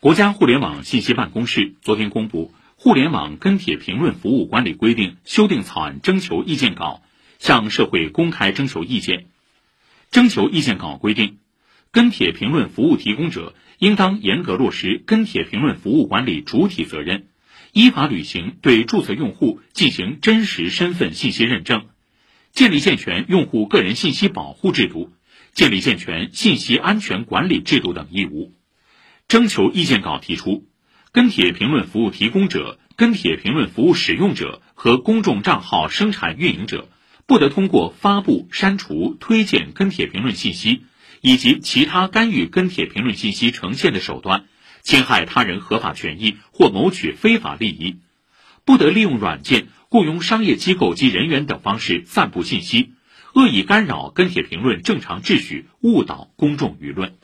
国家互联网信息办公室昨天公布《互联网跟帖评论服务管理规定》修订草案征求意见稿，向社会公开征求意见。征求意见稿规定，跟帖评论服务提供者应当严格落实跟帖评论服务管理主体责任，依法履行对注册用户进行真实身份信息认证，建立健全用户个人信息保护制度，建立健全信息安全管理制度等义务。征求意见稿提出，跟帖评论服务提供者、跟帖评论服务使用者和公众账号生产运营者，不得通过发布、删除、推荐跟帖评论信息以及其他干预跟帖评论信息呈现的手段，侵害他人合法权益或谋取非法利益；不得利用软件、雇佣商业机构及人员等方式散布信息，恶意干扰跟帖评论正常秩序，误导公众舆论。